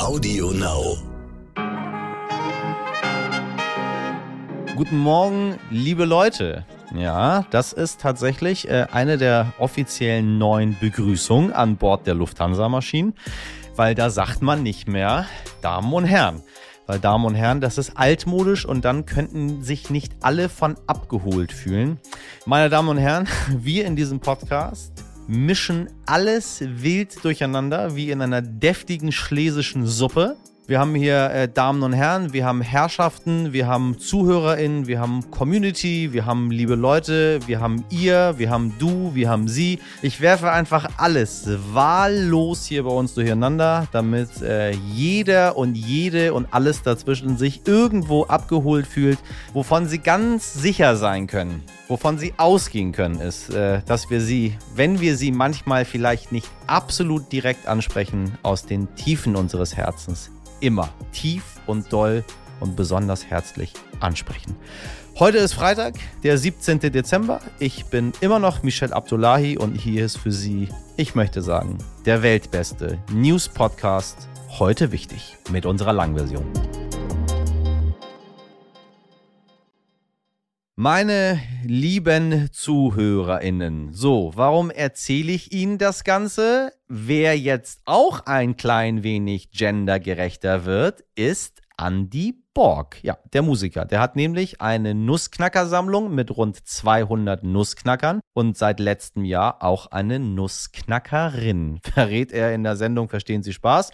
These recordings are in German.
Audio Now. Guten Morgen, liebe Leute. Ja, das ist tatsächlich äh, eine der offiziellen neuen Begrüßungen an Bord der Lufthansa-Maschinen, weil da sagt man nicht mehr Damen und Herren. Weil Damen und Herren, das ist altmodisch und dann könnten sich nicht alle von abgeholt fühlen. Meine Damen und Herren, wir in diesem Podcast mischen alles wild durcheinander, wie in einer deftigen schlesischen Suppe. Wir haben hier äh, Damen und Herren, wir haben Herrschaften, wir haben ZuhörerInnen, wir haben Community, wir haben liebe Leute, wir haben ihr, wir haben du, wir haben sie. Ich werfe einfach alles wahllos hier bei uns durcheinander, damit äh, jeder und jede und alles dazwischen sich irgendwo abgeholt fühlt, wovon sie ganz sicher sein können, wovon sie ausgehen können, ist, äh, dass wir sie, wenn wir sie manchmal vielleicht nicht absolut direkt ansprechen, aus den Tiefen unseres Herzens immer tief und doll und besonders herzlich ansprechen. Heute ist Freitag, der 17. Dezember. Ich bin immer noch Michel Abdullahi und hier ist für Sie, ich möchte sagen, der weltbeste News-Podcast. Heute wichtig mit unserer Langversion. Meine lieben ZuhörerInnen, so, warum erzähle ich Ihnen das Ganze? Wer jetzt auch ein klein wenig gendergerechter wird, ist Andy Borg. Ja, der Musiker. Der hat nämlich eine Nussknackersammlung mit rund 200 Nussknackern und seit letztem Jahr auch eine Nussknackerin. Verrät er in der Sendung Verstehen Sie Spaß?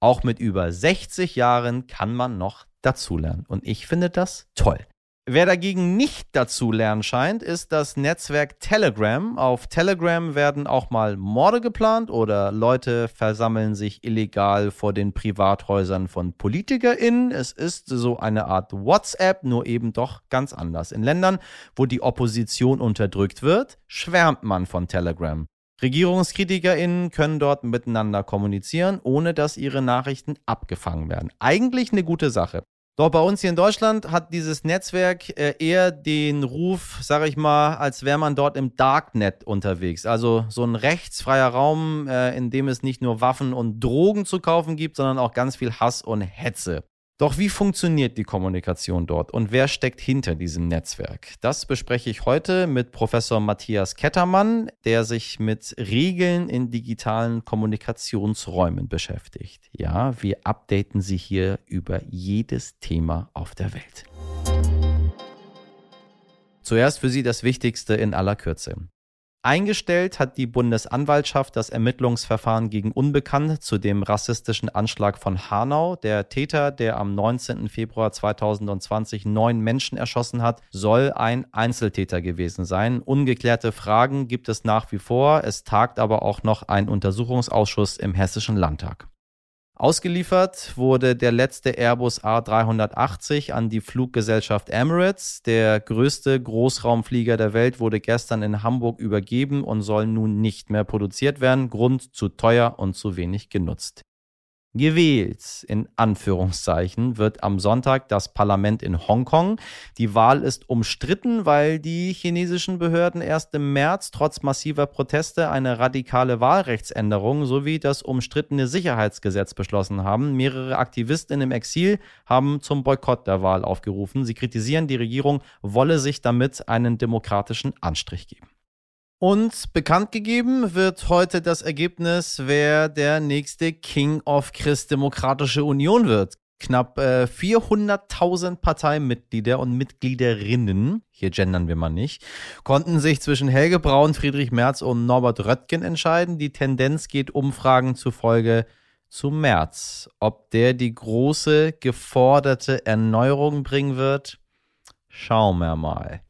Auch mit über 60 Jahren kann man noch dazulernen. Und ich finde das toll. Wer dagegen nicht dazu lernen scheint, ist das Netzwerk Telegram. Auf Telegram werden auch mal Morde geplant oder Leute versammeln sich illegal vor den Privathäusern von PolitikerInnen. Es ist so eine Art WhatsApp, nur eben doch ganz anders. In Ländern, wo die Opposition unterdrückt wird, schwärmt man von Telegram. RegierungskritikerInnen können dort miteinander kommunizieren, ohne dass ihre Nachrichten abgefangen werden. Eigentlich eine gute Sache. Doch bei uns hier in Deutschland hat dieses Netzwerk äh, eher den Ruf, sage ich mal, als wäre man dort im Darknet unterwegs. Also so ein rechtsfreier Raum, äh, in dem es nicht nur Waffen und Drogen zu kaufen gibt, sondern auch ganz viel Hass und Hetze. Doch wie funktioniert die Kommunikation dort und wer steckt hinter diesem Netzwerk? Das bespreche ich heute mit Professor Matthias Kettermann, der sich mit Regeln in digitalen Kommunikationsräumen beschäftigt. Ja, wir updaten Sie hier über jedes Thema auf der Welt. Zuerst für Sie das Wichtigste in aller Kürze. Eingestellt hat die Bundesanwaltschaft das Ermittlungsverfahren gegen Unbekannt zu dem rassistischen Anschlag von Hanau. Der Täter, der am 19. Februar 2020 neun Menschen erschossen hat, soll ein Einzeltäter gewesen sein. Ungeklärte Fragen gibt es nach wie vor. Es tagt aber auch noch ein Untersuchungsausschuss im Hessischen Landtag. Ausgeliefert wurde der letzte Airbus A380 an die Fluggesellschaft Emirates. Der größte Großraumflieger der Welt wurde gestern in Hamburg übergeben und soll nun nicht mehr produziert werden. Grund zu teuer und zu wenig genutzt. Gewählt, in Anführungszeichen, wird am Sonntag das Parlament in Hongkong. Die Wahl ist umstritten, weil die chinesischen Behörden erst im März trotz massiver Proteste eine radikale Wahlrechtsänderung sowie das umstrittene Sicherheitsgesetz beschlossen haben. Mehrere Aktivisten im Exil haben zum Boykott der Wahl aufgerufen. Sie kritisieren, die Regierung wolle sich damit einen demokratischen Anstrich geben. Und bekannt gegeben wird heute das Ergebnis, wer der nächste King of Christdemokratische Union wird. Knapp äh, 400.000 Parteimitglieder und Mitgliederinnen, hier gendern wir mal nicht, konnten sich zwischen Helge Braun, Friedrich Merz und Norbert Röttgen entscheiden. Die Tendenz geht Umfragen zufolge zu Merz. Ob der die große geforderte Erneuerung bringen wird, schauen wir mal.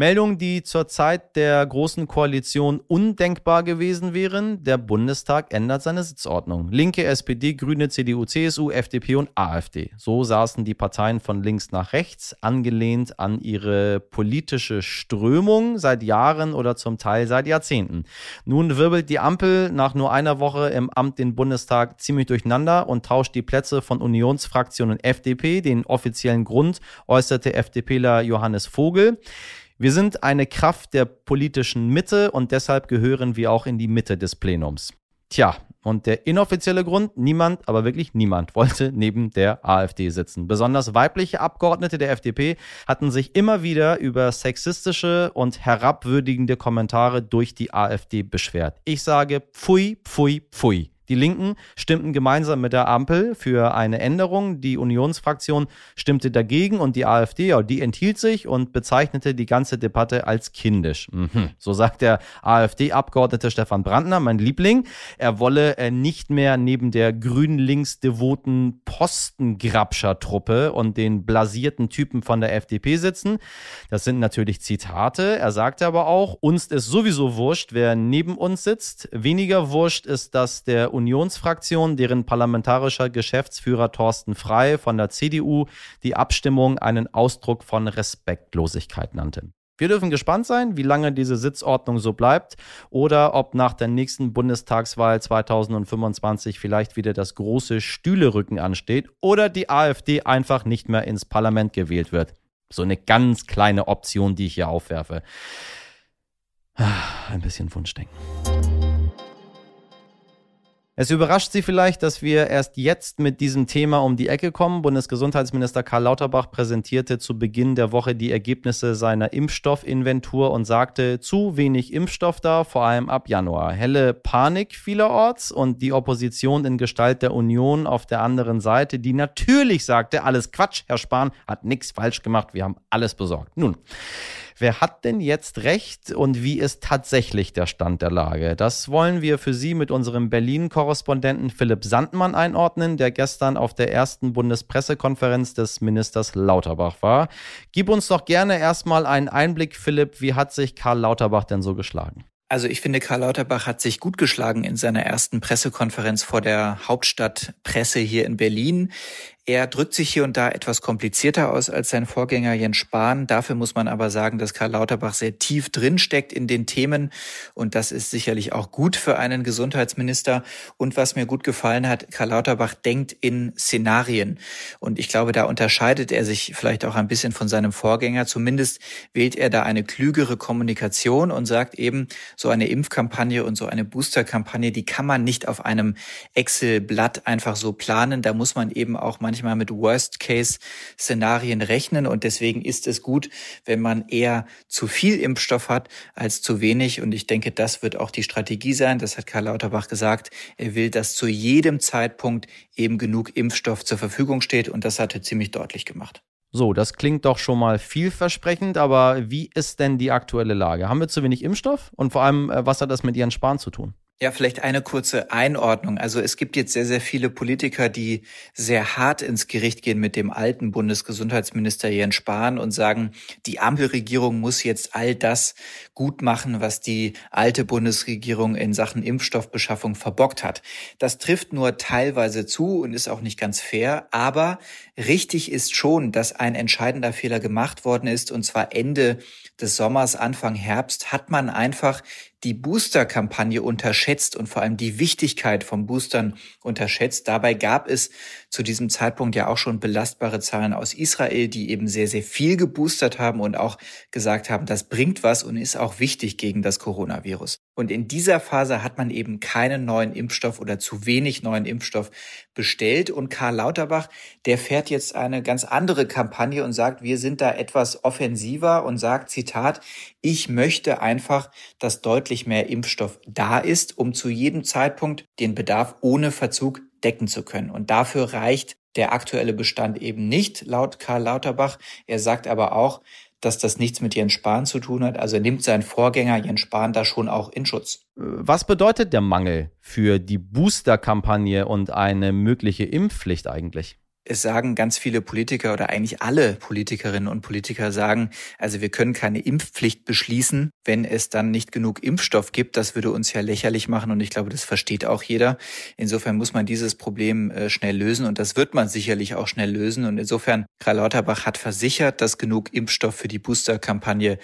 Meldungen, die zur Zeit der Großen Koalition undenkbar gewesen wären. Der Bundestag ändert seine Sitzordnung. Linke, SPD, Grüne, CDU, CSU, FDP und AfD. So saßen die Parteien von links nach rechts, angelehnt an ihre politische Strömung seit Jahren oder zum Teil seit Jahrzehnten. Nun wirbelt die Ampel nach nur einer Woche im Amt den Bundestag ziemlich durcheinander und tauscht die Plätze von Unionsfraktion und FDP. Den offiziellen Grund äußerte FDPler Johannes Vogel. Wir sind eine Kraft der politischen Mitte und deshalb gehören wir auch in die Mitte des Plenums. Tja, und der inoffizielle Grund, niemand, aber wirklich niemand wollte neben der AfD sitzen. Besonders weibliche Abgeordnete der FDP hatten sich immer wieder über sexistische und herabwürdigende Kommentare durch die AfD beschwert. Ich sage pfui, pfui, pfui. Die Linken stimmten gemeinsam mit der Ampel für eine Änderung. Die Unionsfraktion stimmte dagegen und die AfD, ja, die enthielt sich und bezeichnete die ganze Debatte als kindisch. Mhm. So sagt der AfD-Abgeordnete Stefan Brandner, mein Liebling, er wolle äh, nicht mehr neben der grün-links-devoten Postengrabscher-Truppe und den blasierten Typen von der FDP sitzen. Das sind natürlich Zitate. Er sagte aber auch, uns ist sowieso wurscht, wer neben uns sitzt. Weniger wurscht ist, dass der Unionsfraktion, deren parlamentarischer Geschäftsführer Thorsten Frei von der CDU die Abstimmung einen Ausdruck von Respektlosigkeit nannte. Wir dürfen gespannt sein, wie lange diese Sitzordnung so bleibt oder ob nach der nächsten Bundestagswahl 2025 vielleicht wieder das große Stühlerücken ansteht oder die AfD einfach nicht mehr ins Parlament gewählt wird. So eine ganz kleine Option, die ich hier aufwerfe. Ah, ein bisschen Wunschdenken. Es überrascht Sie vielleicht, dass wir erst jetzt mit diesem Thema um die Ecke kommen. Bundesgesundheitsminister Karl Lauterbach präsentierte zu Beginn der Woche die Ergebnisse seiner Impfstoffinventur und sagte, zu wenig Impfstoff da, vor allem ab Januar. Helle Panik vielerorts und die Opposition in Gestalt der Union auf der anderen Seite, die natürlich sagte, alles Quatsch, Herr Spahn hat nichts falsch gemacht, wir haben alles besorgt. Nun, Wer hat denn jetzt recht und wie ist tatsächlich der Stand der Lage? Das wollen wir für Sie mit unserem Berlin-Korrespondenten Philipp Sandmann einordnen, der gestern auf der ersten Bundespressekonferenz des Ministers Lauterbach war. Gib uns doch gerne erstmal einen Einblick, Philipp, wie hat sich Karl Lauterbach denn so geschlagen? Also ich finde, Karl Lauterbach hat sich gut geschlagen in seiner ersten Pressekonferenz vor der Hauptstadtpresse hier in Berlin. Er drückt sich hier und da etwas komplizierter aus als sein Vorgänger Jens Spahn. Dafür muss man aber sagen, dass Karl Lauterbach sehr tief drinsteckt in den Themen. Und das ist sicherlich auch gut für einen Gesundheitsminister. Und was mir gut gefallen hat, Karl Lauterbach denkt in Szenarien. Und ich glaube, da unterscheidet er sich vielleicht auch ein bisschen von seinem Vorgänger. Zumindest wählt er da eine klügere Kommunikation und sagt eben, so eine Impfkampagne und so eine Boosterkampagne, die kann man nicht auf einem Excel-Blatt einfach so planen. Da muss man eben auch manchmal manchmal mit Worst-Case-Szenarien rechnen und deswegen ist es gut, wenn man eher zu viel Impfstoff hat als zu wenig und ich denke, das wird auch die Strategie sein. Das hat Karl Lauterbach gesagt. Er will, dass zu jedem Zeitpunkt eben genug Impfstoff zur Verfügung steht und das hat er ziemlich deutlich gemacht. So, das klingt doch schon mal vielversprechend, aber wie ist denn die aktuelle Lage? Haben wir zu wenig Impfstoff? Und vor allem, äh, was hat das mit Ihren Spahn zu tun? Ja, vielleicht eine kurze Einordnung. Also es gibt jetzt sehr, sehr viele Politiker, die sehr hart ins Gericht gehen mit dem alten Bundesgesundheitsminister Jens Spahn und sagen, die Ampelregierung muss jetzt all das gut machen, was die alte Bundesregierung in Sachen Impfstoffbeschaffung verbockt hat. Das trifft nur teilweise zu und ist auch nicht ganz fair. Aber richtig ist schon, dass ein entscheidender Fehler gemacht worden ist. Und zwar Ende des Sommers, Anfang Herbst hat man einfach die Booster-Kampagne unterschätzt und vor allem die Wichtigkeit von Boostern unterschätzt. Dabei gab es zu diesem Zeitpunkt ja auch schon belastbare Zahlen aus Israel, die eben sehr, sehr viel geboostert haben und auch gesagt haben, das bringt was und ist auch wichtig gegen das Coronavirus. Und in dieser Phase hat man eben keinen neuen Impfstoff oder zu wenig neuen Impfstoff bestellt. Und Karl Lauterbach, der fährt jetzt eine ganz andere Kampagne und sagt, wir sind da etwas offensiver und sagt, Zitat, ich möchte einfach, dass deutlich mehr Impfstoff da ist, um zu jedem Zeitpunkt den Bedarf ohne Verzug decken zu können. Und dafür reicht der aktuelle Bestand eben nicht, laut Karl Lauterbach. Er sagt aber auch, dass das nichts mit Jens Spahn zu tun hat. Also nimmt sein Vorgänger Jens Spahn da schon auch in Schutz. Was bedeutet der Mangel für die Booster-Kampagne und eine mögliche Impfpflicht eigentlich? Es sagen ganz viele Politiker oder eigentlich alle Politikerinnen und Politiker sagen, also wir können keine Impfpflicht beschließen, wenn es dann nicht genug Impfstoff gibt. Das würde uns ja lächerlich machen und ich glaube, das versteht auch jeder. Insofern muss man dieses Problem äh, schnell lösen und das wird man sicherlich auch schnell lösen. Und insofern, Karl Lauterbach hat versichert, dass genug Impfstoff für die Booster-Kampagne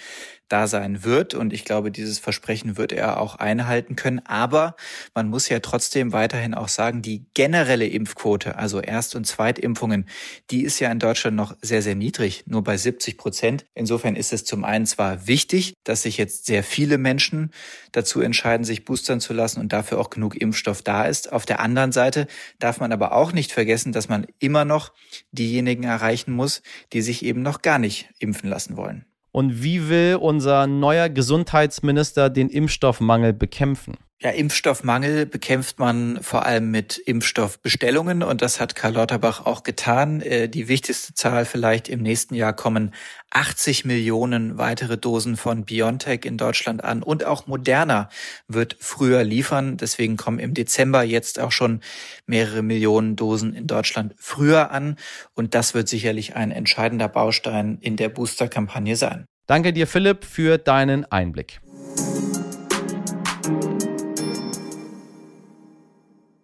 da sein wird. Und ich glaube, dieses Versprechen wird er auch einhalten können. Aber man muss ja trotzdem weiterhin auch sagen, die generelle Impfquote, also Erst- und Zweitimpfungen, die ist ja in Deutschland noch sehr, sehr niedrig, nur bei 70 Prozent. Insofern ist es zum einen zwar wichtig, dass sich jetzt sehr viele Menschen dazu entscheiden, sich boostern zu lassen und dafür auch genug Impfstoff da ist. Auf der anderen Seite darf man aber auch nicht vergessen, dass man immer noch diejenigen erreichen muss, die sich eben noch gar nicht impfen lassen wollen. Und wie will unser neuer Gesundheitsminister den Impfstoffmangel bekämpfen? Ja, Impfstoffmangel bekämpft man vor allem mit Impfstoffbestellungen und das hat Karl Lauterbach auch getan. Äh, die wichtigste Zahl vielleicht im nächsten Jahr kommen 80 Millionen weitere Dosen von BioNTech in Deutschland an und auch Moderna wird früher liefern. Deswegen kommen im Dezember jetzt auch schon mehrere Millionen Dosen in Deutschland früher an und das wird sicherlich ein entscheidender Baustein in der Booster-Kampagne sein. Danke dir, Philipp, für deinen Einblick.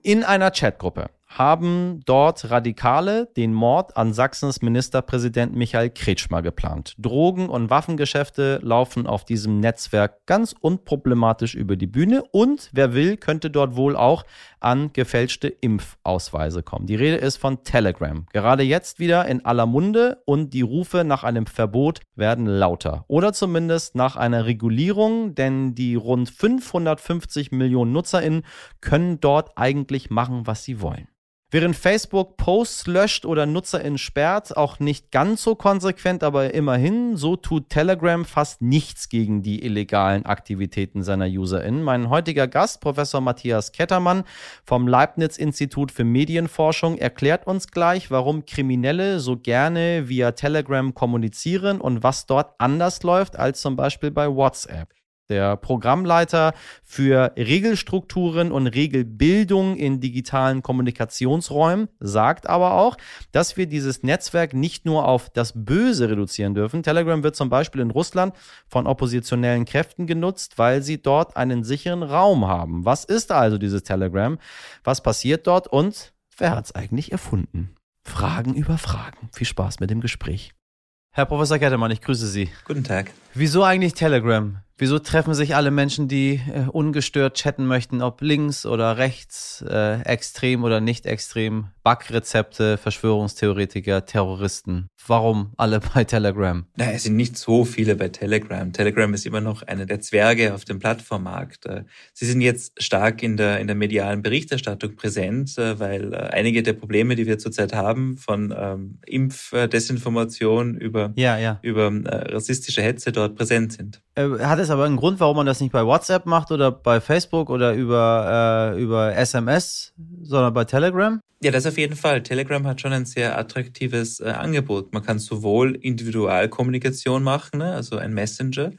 In einer Chatgruppe haben dort Radikale den Mord an Sachsens Ministerpräsident Michael Kretschmer geplant. Drogen- und Waffengeschäfte laufen auf diesem Netzwerk ganz unproblematisch über die Bühne und wer will, könnte dort wohl auch an gefälschte Impfausweise kommen. Die Rede ist von Telegram. Gerade jetzt wieder in aller Munde und die Rufe nach einem Verbot werden lauter. Oder zumindest nach einer Regulierung, denn die rund 550 Millionen NutzerInnen können dort eigentlich machen, was sie wollen. Während Facebook Posts löscht oder NutzerInnen sperrt, auch nicht ganz so konsequent, aber immerhin, so tut Telegram fast nichts gegen die illegalen Aktivitäten seiner UserInnen. Mein heutiger Gast, Professor Matthias Kettermann vom Leibniz-Institut für Medienforschung, erklärt uns gleich, warum Kriminelle so gerne via Telegram kommunizieren und was dort anders läuft als zum Beispiel bei WhatsApp. Der Programmleiter für Regelstrukturen und Regelbildung in digitalen Kommunikationsräumen sagt aber auch, dass wir dieses Netzwerk nicht nur auf das Böse reduzieren dürfen. Telegram wird zum Beispiel in Russland von oppositionellen Kräften genutzt, weil sie dort einen sicheren Raum haben. Was ist also dieses Telegram? Was passiert dort und wer hat es eigentlich erfunden? Fragen über Fragen. Viel Spaß mit dem Gespräch. Herr Professor Kettermann, ich grüße Sie. Guten Tag. Wieso eigentlich Telegram? Wieso treffen sich alle Menschen, die äh, ungestört chatten möchten, ob links oder rechts, äh, extrem oder nicht extrem, Backrezepte, Verschwörungstheoretiker, Terroristen? Warum alle bei Telegram? Na, es sind nicht so viele bei Telegram. Telegram ist immer noch einer der Zwerge auf dem Plattformmarkt. Äh, sie sind jetzt stark in der, in der medialen Berichterstattung präsent, äh, weil äh, einige der Probleme, die wir zurzeit haben, von ähm, Impfdesinformation über, ja, ja. über äh, rassistische Hetze dort präsent sind. Hat es aber einen Grund, warum man das nicht bei WhatsApp macht oder bei Facebook oder über, äh, über SMS, sondern bei Telegram? Ja, das auf jeden Fall. Telegram hat schon ein sehr attraktives äh, Angebot. Man kann sowohl Individualkommunikation machen, ne, also ein Messenger,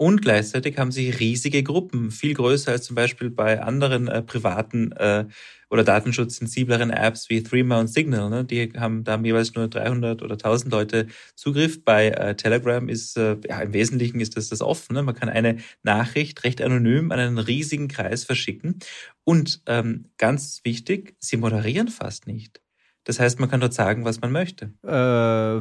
und gleichzeitig haben sie riesige Gruppen, viel größer als zum Beispiel bei anderen äh, privaten äh, oder datenschutzsensibleren Apps wie Threema und Signal. Ne? Die haben da haben jeweils nur 300 oder 1000 Leute Zugriff. Bei äh, Telegram ist äh, ja im Wesentlichen ist das das offen. Ne? Man kann eine Nachricht recht anonym an einen riesigen Kreis verschicken. Und ähm, ganz wichtig, sie moderieren fast nicht. Das heißt, man kann dort sagen, was man möchte. Äh,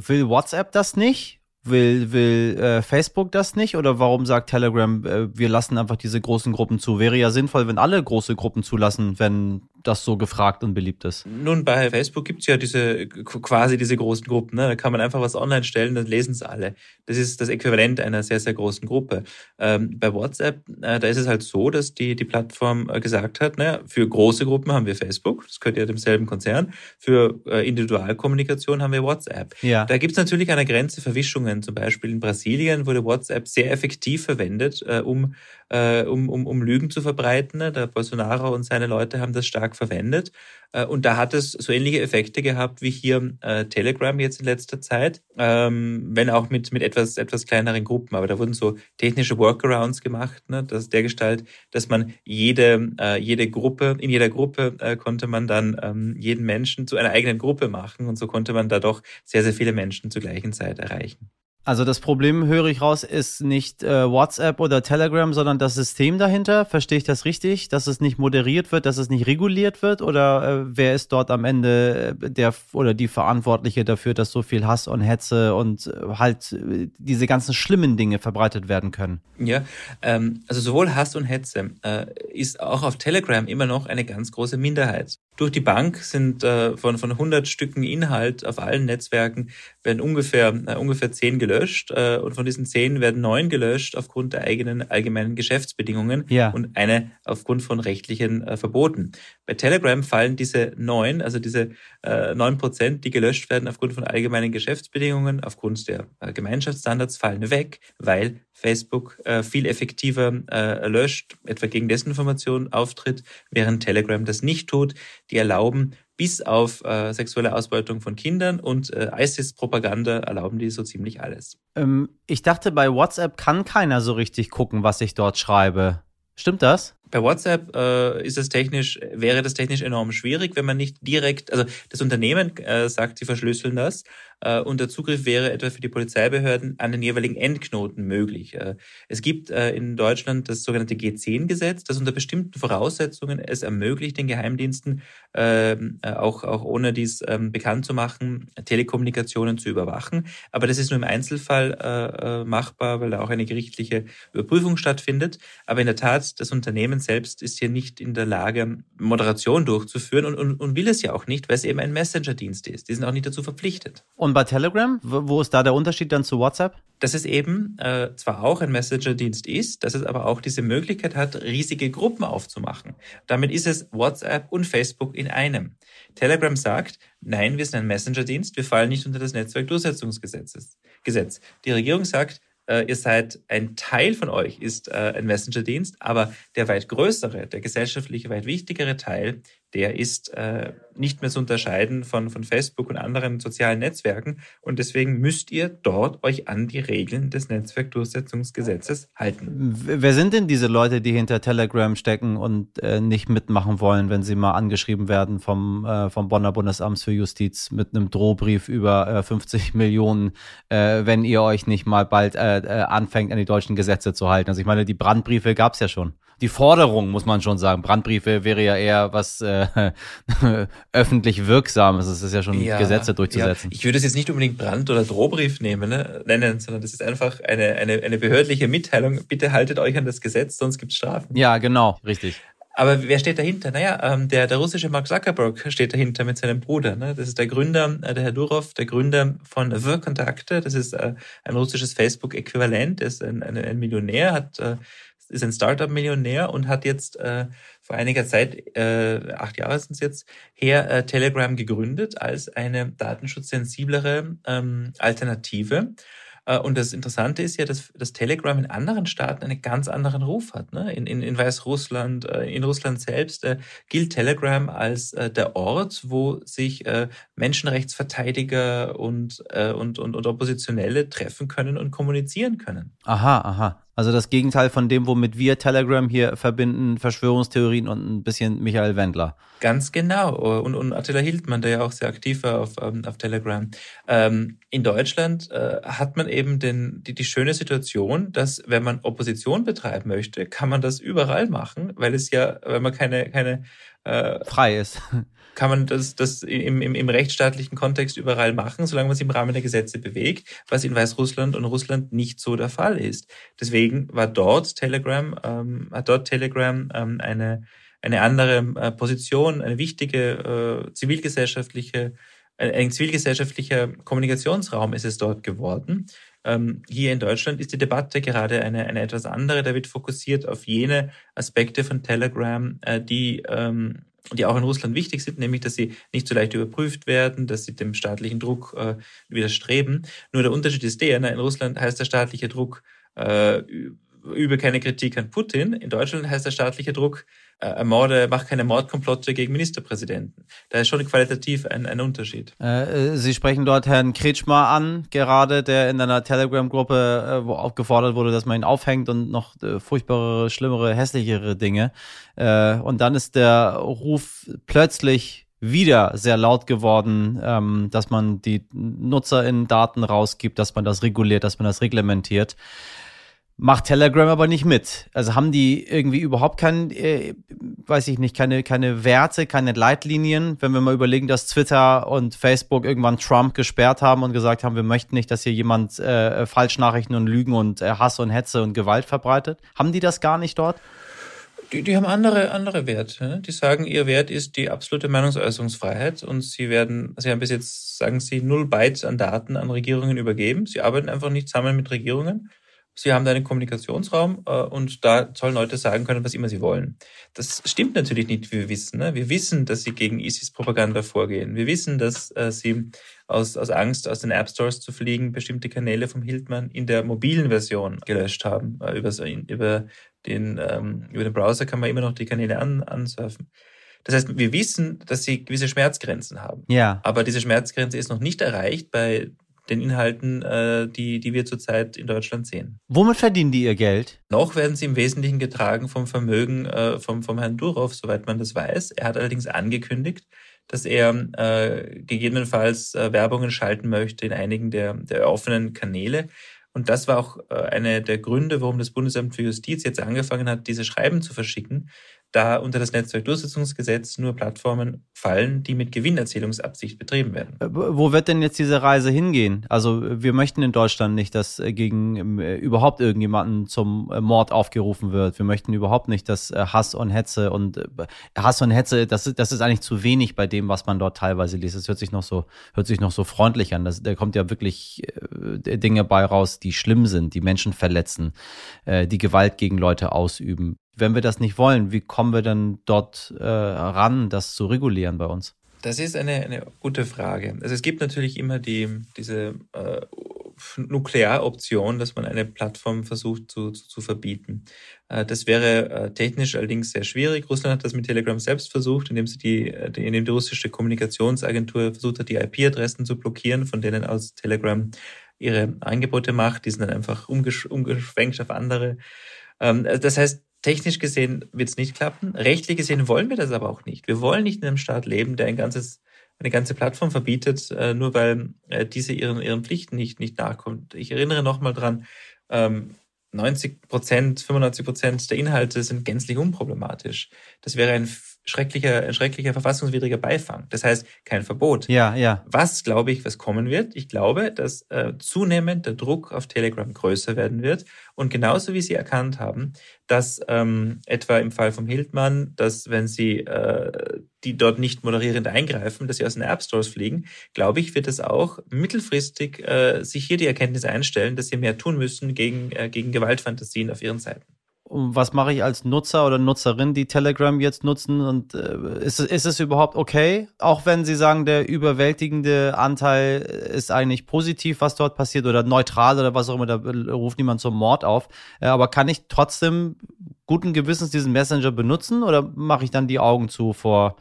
will WhatsApp das nicht? Will, will äh, Facebook das nicht oder warum sagt Telegram, äh, wir lassen einfach diese großen Gruppen zu? Wäre ja sinnvoll, wenn alle große Gruppen zulassen, wenn das so gefragt und beliebt ist. Nun, bei Facebook gibt's ja diese quasi diese großen Gruppen. Ne? Da kann man einfach was online stellen, dann lesen es alle. Das ist das Äquivalent einer sehr, sehr großen Gruppe. Ähm, bei WhatsApp, äh, da ist es halt so, dass die, die Plattform äh, gesagt hat, ne, für große Gruppen haben wir Facebook, das gehört ja demselben Konzern, für äh, Individualkommunikation haben wir WhatsApp. Ja. Da gibt's natürlich eine Grenze Verwischungen. Zum Beispiel in Brasilien wurde WhatsApp sehr effektiv verwendet, äh, um, äh, um, um, um Lügen zu verbreiten. Der Bolsonaro und seine Leute haben das stark verwendet. Äh, und da hat es so ähnliche Effekte gehabt wie hier äh, Telegram jetzt in letzter Zeit, ähm, wenn auch mit, mit etwas, etwas kleineren Gruppen. Aber da wurden so technische Workarounds gemacht, ne, dass der Gestalt, dass man jede, äh, jede Gruppe, in jeder Gruppe äh, konnte man dann ähm, jeden Menschen zu einer eigenen Gruppe machen und so konnte man da doch sehr, sehr viele Menschen zur gleichen Zeit erreichen. Also das Problem, höre ich raus, ist nicht äh, WhatsApp oder Telegram, sondern das System dahinter. Verstehe ich das richtig? Dass es nicht moderiert wird, dass es nicht reguliert wird? Oder äh, wer ist dort am Ende äh, der oder die Verantwortliche dafür, dass so viel Hass und Hetze und äh, halt äh, diese ganzen schlimmen Dinge verbreitet werden können? Ja, ähm, also sowohl Hass und Hetze äh, ist auch auf Telegram immer noch eine ganz große Minderheit. Durch die Bank sind äh, von, von 100 Stücken Inhalt auf allen Netzwerken werden ungefähr, äh, ungefähr 10 gelöscht äh, und von diesen 10 werden 9 gelöscht aufgrund der eigenen allgemeinen Geschäftsbedingungen ja. und eine aufgrund von rechtlichen äh, Verboten. Bei Telegram fallen diese 9, also diese äh, 9 Prozent, die gelöscht werden aufgrund von allgemeinen Geschäftsbedingungen, aufgrund der äh, Gemeinschaftsstandards, fallen weg, weil Facebook äh, viel effektiver äh, löscht, etwa gegen Desinformation auftritt, während Telegram das nicht tut. Die erlauben bis auf äh, sexuelle Ausbeutung von Kindern und äh, ISIS-Propaganda erlauben die so ziemlich alles. Ähm, ich dachte, bei WhatsApp kann keiner so richtig gucken, was ich dort schreibe. Stimmt das? Bei WhatsApp äh, ist es technisch, wäre das technisch enorm schwierig, wenn man nicht direkt, also das Unternehmen äh, sagt, sie verschlüsseln das äh, und der Zugriff wäre etwa für die Polizeibehörden an den jeweiligen Endknoten möglich. Äh, es gibt äh, in Deutschland das sogenannte G10-Gesetz, das unter bestimmten Voraussetzungen es ermöglicht, den Geheimdiensten ähm, äh, auch, auch ohne dies ähm, bekannt zu machen, Telekommunikationen zu überwachen. Aber das ist nur im Einzelfall äh, äh, machbar, weil da auch eine gerichtliche Überprüfung stattfindet. Aber in der Tat, das Unternehmen Unternehmen selbst ist hier nicht in der Lage, Moderation durchzuführen und, und, und will es ja auch nicht, weil es eben ein Messenger-Dienst ist. Die sind auch nicht dazu verpflichtet. Und bei Telegram, wo ist da der Unterschied dann zu WhatsApp? Dass es eben äh, zwar auch ein Messenger-Dienst ist, dass es aber auch diese Möglichkeit hat, riesige Gruppen aufzumachen. Damit ist es WhatsApp und Facebook in einem. Telegram sagt, nein, wir sind ein Messenger-Dienst, wir fallen nicht unter das Netzwerkdurchsetzungsgesetz. Gesetz. Die Regierung sagt, äh, ihr seid, ein Teil von euch ist äh, ein Messenger-Dienst, aber der weit größere, der gesellschaftliche, weit wichtigere Teil der ist äh, nicht mehr zu unterscheiden von, von Facebook und anderen sozialen Netzwerken. Und deswegen müsst ihr dort euch an die Regeln des Netzwerkdurchsetzungsgesetzes halten. Wer sind denn diese Leute, die hinter Telegram stecken und äh, nicht mitmachen wollen, wenn sie mal angeschrieben werden vom, äh, vom Bonner Bundesamts für Justiz mit einem Drohbrief über 50 äh, Millionen, äh, wenn ihr euch nicht mal bald äh, anfängt, an die deutschen Gesetze zu halten? Also ich meine, die Brandbriefe gab es ja schon die Forderung, muss man schon sagen. Brandbriefe wäre ja eher was äh, öffentlich Wirksames. Es ist ja schon ja, Gesetze durchzusetzen. Ja. Ich würde es jetzt nicht unbedingt Brand- oder Drohbrief nehmen, ne, nennen, sondern das ist einfach eine, eine, eine behördliche Mitteilung. Bitte haltet euch an das Gesetz, sonst gibt es Strafen. Ja, genau, richtig. Aber wer steht dahinter? Naja, ähm, der, der russische Mark Zuckerberg steht dahinter mit seinem Bruder. Ne? Das ist der Gründer, äh, der Herr Durov, der Gründer von The Kontakte. Das ist äh, ein russisches Facebook-Äquivalent. Er ist ein, ein, ein Millionär, hat äh, ist ein Startup-Millionär und hat jetzt äh, vor einiger Zeit, äh, acht Jahre sind es jetzt, her äh, Telegram gegründet als eine datenschutzsensiblere ähm, Alternative. Äh, und das Interessante ist ja, dass, dass Telegram in anderen Staaten einen ganz anderen Ruf hat. Ne? In, in, in Weißrussland, äh, in Russland selbst äh, gilt Telegram als äh, der Ort, wo sich äh, Menschenrechtsverteidiger und, äh, und, und, und Oppositionelle treffen können und kommunizieren können. Aha, aha. Also das Gegenteil von dem, womit wir Telegram hier verbinden, Verschwörungstheorien und ein bisschen Michael Wendler. Ganz genau. Und, und Attila Hildmann, der ja auch sehr aktiv war auf, ähm, auf Telegram. Ähm, in Deutschland äh, hat man eben den, die, die schöne Situation, dass wenn man Opposition betreiben möchte, kann man das überall machen, weil es ja, weil man keine, keine äh, frei ist kann man das, das im, im, im rechtsstaatlichen Kontext überall machen, solange man sich im Rahmen der Gesetze bewegt, was in Weißrussland und Russland nicht so der Fall ist. Deswegen war dort Telegram, ähm, hat dort Telegram ähm, eine, eine andere äh, Position, eine wichtige äh, zivilgesellschaftliche, ein, ein zivilgesellschaftlicher Kommunikationsraum ist es dort geworden. Ähm, hier in Deutschland ist die Debatte gerade eine, eine etwas andere. Da wird fokussiert auf jene Aspekte von Telegram, äh, die ähm, die auch in Russland wichtig sind, nämlich dass sie nicht so leicht überprüft werden, dass sie dem staatlichen Druck äh, widerstreben. Nur der Unterschied ist der, in Russland heißt der staatliche Druck äh, übe keine Kritik an Putin. In Deutschland heißt der staatliche Druck, äh, ermorde, mach keine Mordkomplotte gegen Ministerpräsidenten. Da ist schon qualitativ ein, ein Unterschied. Äh, Sie sprechen dort Herrn Kretschmer an, gerade, der in einer Telegram-Gruppe, äh, aufgefordert wurde, dass man ihn aufhängt und noch äh, furchtbarere, schlimmere, hässlichere Dinge. Äh, und dann ist der Ruf plötzlich wieder sehr laut geworden, ähm, dass man die NutzerInnen-Daten rausgibt, dass man das reguliert, dass man das reglementiert. Macht Telegram aber nicht mit. Also haben die irgendwie überhaupt kein, äh, weiß ich nicht, keine, keine Werte, keine Leitlinien. Wenn wir mal überlegen, dass Twitter und Facebook irgendwann Trump gesperrt haben und gesagt haben, wir möchten nicht, dass hier jemand äh, Falschnachrichten und Lügen und äh, Hass und Hetze und Gewalt verbreitet. Haben die das gar nicht dort? Die, die haben andere, andere Werte. Die sagen, ihr Wert ist die absolute Meinungsäußerungsfreiheit und sie werden, sie haben bis jetzt, sagen sie, null Bytes an Daten an Regierungen übergeben. Sie arbeiten einfach nicht zusammen mit Regierungen Sie haben da einen Kommunikationsraum äh, und da sollen Leute sagen können, was immer sie wollen. Das stimmt natürlich nicht, wie wir wissen. Ne? Wir wissen, dass sie gegen ISIS-Propaganda vorgehen. Wir wissen, dass äh, sie aus, aus Angst, aus den App Stores zu fliegen, bestimmte Kanäle vom Hildmann in der mobilen Version gelöscht haben. Äh, über, über, den, ähm, über den Browser kann man immer noch die Kanäle an, ansurfen. Das heißt, wir wissen, dass sie gewisse Schmerzgrenzen haben. Ja. Aber diese Schmerzgrenze ist noch nicht erreicht bei den Inhalten, äh, die, die wir zurzeit in Deutschland sehen. Womit verdienen die ihr Geld? Noch werden sie im Wesentlichen getragen vom Vermögen äh, vom, vom Herrn Durov, soweit man das weiß. Er hat allerdings angekündigt, dass er äh, gegebenenfalls äh, Werbungen schalten möchte in einigen der, der offenen Kanäle. Und das war auch äh, einer der Gründe, warum das Bundesamt für Justiz jetzt angefangen hat, diese Schreiben zu verschicken, da unter das Netzwerkdurchsetzungsgesetz nur Plattformen fallen, die mit Gewinnerzählungsabsicht betrieben werden. Äh, wo wird denn jetzt diese Reise hingehen? Also wir möchten in Deutschland nicht, dass äh, gegen äh, überhaupt irgendjemanden zum Mord aufgerufen wird. Wir möchten überhaupt nicht, dass Hass und Hetze und Hass und Hetze, das ist, das ist eigentlich zu wenig bei dem, was man dort teilweise liest. Das hört sich noch so, hört sich noch so freundlich an. Das, da kommt ja wirklich Dinge bei raus, die schlimm sind, die Menschen verletzen, die Gewalt gegen Leute ausüben wenn wir das nicht wollen, wie kommen wir denn dort äh, ran, das zu regulieren bei uns? Das ist eine, eine gute Frage. Also es gibt natürlich immer die, diese äh, Nuklearoption, dass man eine Plattform versucht zu, zu, zu verbieten. Äh, das wäre äh, technisch allerdings sehr schwierig. Russland hat das mit Telegram selbst versucht, indem sie die, äh, indem die russische Kommunikationsagentur versucht hat, die IP-Adressen zu blockieren, von denen aus Telegram ihre Angebote macht. Die sind dann einfach umgesch umgeschwenkt auf andere. Ähm, das heißt, Technisch gesehen wird es nicht klappen. Rechtlich gesehen wollen wir das aber auch nicht. Wir wollen nicht in einem Staat leben, der ein ganzes, eine ganze Plattform verbietet, äh, nur weil äh, diese ihren, ihren Pflichten nicht, nicht nachkommt. Ich erinnere nochmal dran, ähm, 90 Prozent, 95 Prozent der Inhalte sind gänzlich unproblematisch. Das wäre ein schrecklicher, ein schrecklicher verfassungswidriger Beifang. Das heißt, kein Verbot. Ja, ja. Was glaube ich, was kommen wird? Ich glaube, dass äh, zunehmend der Druck auf Telegram größer werden wird. Und genauso wie Sie erkannt haben, dass ähm, etwa im Fall vom Hildmann, dass wenn Sie äh, die dort nicht moderierend eingreifen, dass sie aus den App Stores fliegen, glaube ich, wird es auch mittelfristig äh, sich hier die Erkenntnis einstellen, dass sie mehr tun müssen gegen, äh, gegen Gewaltfantasien auf ihren Seiten. Was mache ich als Nutzer oder Nutzerin, die Telegram jetzt nutzen? Und äh, ist, ist es überhaupt okay? Auch wenn Sie sagen, der überwältigende Anteil ist eigentlich positiv, was dort passiert, oder neutral oder was auch immer, da ruft niemand zum Mord auf. Äh, aber kann ich trotzdem guten Gewissens diesen Messenger benutzen oder mache ich dann die Augen zu vor,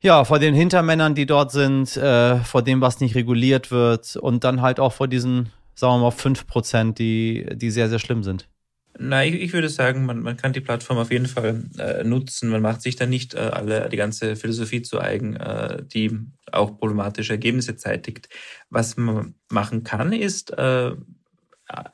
ja, vor den Hintermännern, die dort sind, äh, vor dem, was nicht reguliert wird und dann halt auch vor diesen, sagen wir mal, fünf Prozent, die, die sehr, sehr schlimm sind? Nein, ich, ich würde sagen, man, man kann die Plattform auf jeden Fall äh, nutzen. Man macht sich da nicht äh, alle die ganze Philosophie zu eigen, äh, die auch problematische Ergebnisse zeitigt. Was man machen kann, ist, äh,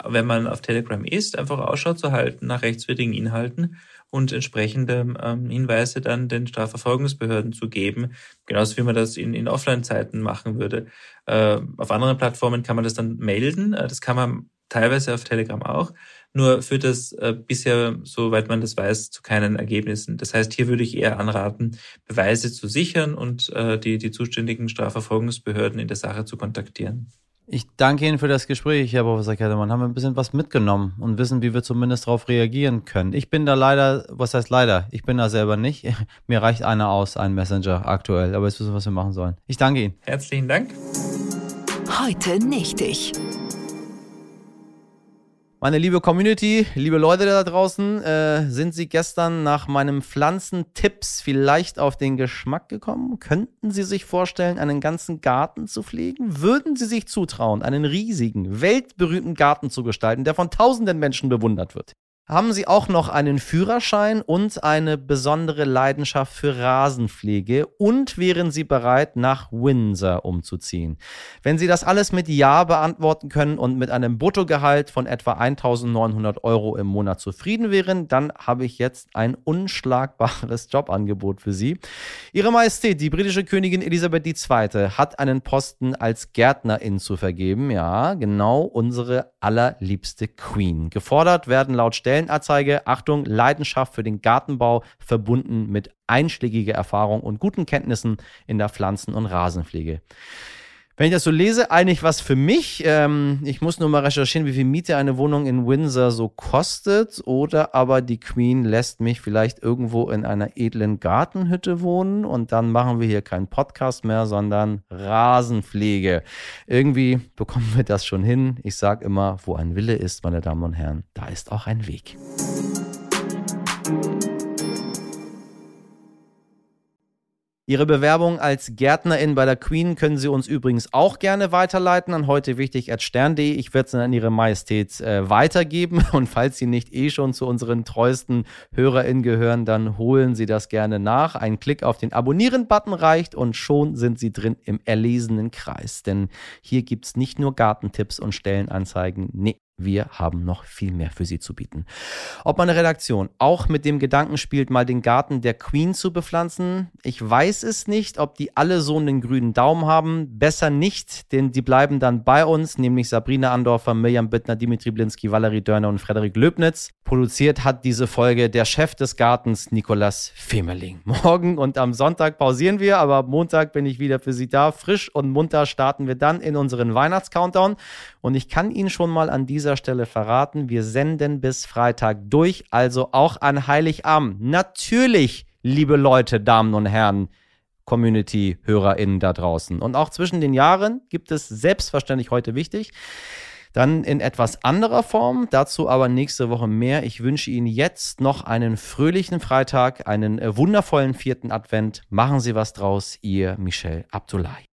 wenn man auf Telegram ist, einfach Ausschau zu halten nach rechtswidrigen Inhalten und entsprechende ähm, Hinweise dann den Strafverfolgungsbehörden zu geben, genauso wie man das in, in Offline-Zeiten machen würde. Äh, auf anderen Plattformen kann man das dann melden. Äh, das kann man teilweise auf Telegram auch. Nur führt das äh, bisher, soweit man das weiß, zu keinen Ergebnissen. Das heißt, hier würde ich eher anraten, Beweise zu sichern und äh, die, die zuständigen Strafverfolgungsbehörden in der Sache zu kontaktieren. Ich danke Ihnen für das Gespräch, Herr Professor Kettermann. Haben wir ein bisschen was mitgenommen und wissen, wie wir zumindest darauf reagieren können. Ich bin da leider, was heißt leider? Ich bin da selber nicht. Mir reicht einer aus, ein Messenger aktuell. Aber jetzt wissen wir, was wir machen sollen. Ich danke Ihnen. Herzlichen Dank. Heute nicht ich. Meine liebe Community, liebe Leute da draußen, äh, sind Sie gestern nach meinem Pflanzentipps vielleicht auf den Geschmack gekommen? Könnten Sie sich vorstellen, einen ganzen Garten zu pflegen? Würden Sie sich zutrauen, einen riesigen, weltberühmten Garten zu gestalten, der von tausenden Menschen bewundert wird? Haben Sie auch noch einen Führerschein und eine besondere Leidenschaft für Rasenpflege und wären Sie bereit, nach Windsor umzuziehen? Wenn Sie das alles mit Ja beantworten können und mit einem Bruttogehalt von etwa 1900 Euro im Monat zufrieden wären, dann habe ich jetzt ein unschlagbares Jobangebot für Sie. Ihre Majestät, die britische Königin Elisabeth II. hat einen Posten als Gärtnerin zu vergeben. Ja, genau unsere allerliebste Queen. Gefordert werden laut Stellen Stellenanzeige, Achtung, Leidenschaft für den Gartenbau verbunden mit einschlägiger Erfahrung und guten Kenntnissen in der Pflanzen- und Rasenpflege. Wenn ich das so lese, eigentlich was für mich. Ähm, ich muss nur mal recherchieren, wie viel Miete eine Wohnung in Windsor so kostet. Oder aber die Queen lässt mich vielleicht irgendwo in einer edlen Gartenhütte wohnen und dann machen wir hier keinen Podcast mehr, sondern Rasenpflege. Irgendwie bekommen wir das schon hin. Ich sage immer, wo ein Wille ist, meine Damen und Herren, da ist auch ein Weg. Ihre Bewerbung als Gärtnerin bei der Queen können Sie uns übrigens auch gerne weiterleiten an heute wichtig stern.de. Ich werde es dann an Ihre Majestät äh, weitergeben und falls Sie nicht eh schon zu unseren treuesten HörerInnen gehören, dann holen Sie das gerne nach. Ein Klick auf den Abonnieren-Button reicht und schon sind Sie drin im erlesenen Kreis. Denn hier gibt es nicht nur Gartentipps und Stellenanzeigen. Nee, wir haben noch viel mehr für Sie zu bieten. Ob meine Redaktion auch mit dem Gedanken spielt, mal den Garten der Queen zu bepflanzen, ich weiß es nicht. Ob die alle so einen grünen Daumen haben, besser nicht, denn die bleiben dann bei uns, nämlich Sabrina Andorfer, Mirjam Bittner, Dimitri Blinski, Valerie Dörner und Frederik Löbnitz. Produziert hat diese Folge der Chef des Gartens, Nikolas Femerling. Morgen und am Sonntag pausieren wir, aber am Montag bin ich wieder für Sie da. Frisch und munter starten wir dann in unseren Weihnachtscountdown. Und ich kann Ihnen schon mal an dieser dieser Stelle verraten, wir senden bis Freitag durch, also auch an Heiligabend. Natürlich, liebe Leute, Damen und Herren, Community-HörerInnen da draußen. Und auch zwischen den Jahren gibt es selbstverständlich heute wichtig. Dann in etwas anderer Form, dazu aber nächste Woche mehr. Ich wünsche Ihnen jetzt noch einen fröhlichen Freitag, einen äh, wundervollen vierten Advent. Machen Sie was draus, Ihr Michel Abdullahi.